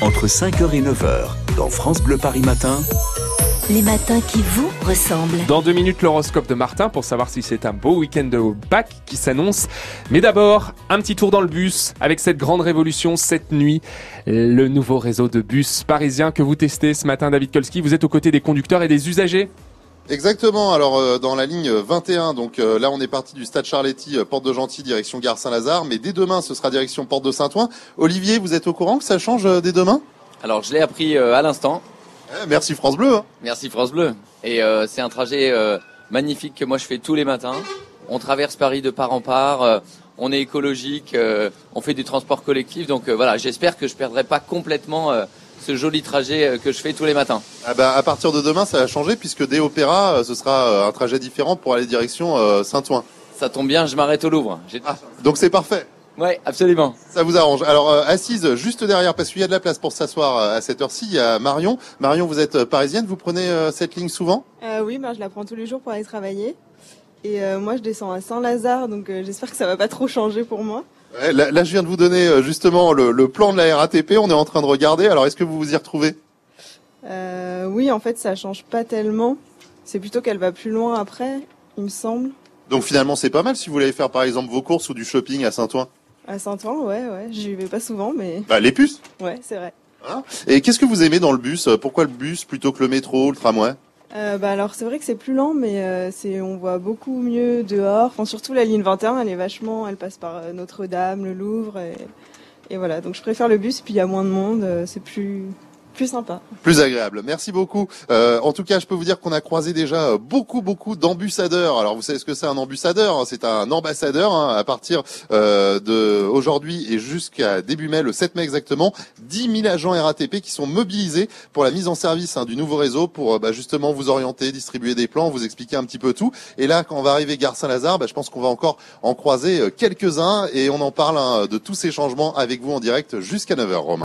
entre 5h et 9h dans France Bleu Paris Matin. Les matins qui vous ressemblent. Dans deux minutes, l'horoscope de Martin pour savoir si c'est un beau week-end de bac qui s'annonce. Mais d'abord, un petit tour dans le bus avec cette grande révolution cette nuit. Le nouveau réseau de bus parisien que vous testez ce matin, David Kolski. Vous êtes aux côtés des conducteurs et des usagers Exactement. Alors euh, dans la ligne 21, donc euh, là on est parti du Stade Charletti, euh, porte de Gentil, direction Gare Saint-Lazare, mais dès demain ce sera direction porte de Saint-Ouen. Olivier, vous êtes au courant que ça change dès demain? Alors je l'ai appris à l'instant. Eh, merci France Bleu. Hein. Merci France Bleu. Et c'est un trajet magnifique que moi je fais tous les matins. On traverse Paris de part en part. on est écologique, on fait du transport collectif, donc voilà, j'espère que je perdrai pas complètement ce joli trajet euh, que je fais tous les matins. Ah bah, à partir de demain, ça va changer puisque dès Opéra, euh, ce sera euh, un trajet différent pour aller direction Saint-Ouen. Ça tombe bien, je m'arrête au Louvre. Ah, donc c'est parfait. Oui, absolument. Ça vous arrange. Alors assise juste derrière, parce qu'il y a de la place pour s'asseoir à cette heure-ci, il y a Marion. Marion, vous êtes parisienne, vous prenez cette ligne souvent? Oui, ben, je la prends tous les jours pour aller travailler. Et moi, je descends à Saint-Lazare, donc j'espère que ça va pas trop changer pour moi. Là, je viens de vous donner euh, justement le, plan de la RATP. On est en train de regarder. Alors, est-ce que vous vous y retrouvez? Euh, Oui, en fait, ça change pas tellement. C'est plutôt qu'elle va plus loin après, il me semble. Donc finalement, c'est pas mal si vous voulez faire par exemple vos courses ou du shopping à Saint-Ouen. À Saint-Ouen, ouais, ouais. J'y vais pas souvent, mais. Bah, les puces. Ouais, c'est vrai. Hein? Et qu'est-ce que vous aimez dans le bus? Pourquoi le bus plutôt que le métro, le tramway? Euh, bah alors c'est vrai que c'est plus lent, mais euh, c'est on voit beaucoup mieux dehors. Enfin surtout la ligne 21, elle est vachement, elle passe par euh, Notre-Dame, le Louvre, et, et, voilà. Donc je préfère le bus, puis il y a moins de monde, c'est plus plus sympa. Plus agréable. Merci beaucoup. Euh, en tout cas, je peux vous dire qu'on a croisé déjà beaucoup, beaucoup d'ambussadeurs. Alors, vous savez ce que c'est un ambussadeur hein? C'est un ambassadeur hein, à partir euh, de aujourd'hui et jusqu'à début mai, le 7 mai exactement, 10 000 agents RATP qui sont mobilisés pour la mise en service hein, du nouveau réseau pour euh, bah, justement vous orienter, distribuer des plans, vous expliquer un petit peu tout. Et là, quand on va arriver gare Saint-Lazare, bah, je pense qu'on va encore en croiser euh, quelques-uns et on en parle hein, de tous ces changements avec vous en direct jusqu'à 9h, Romain.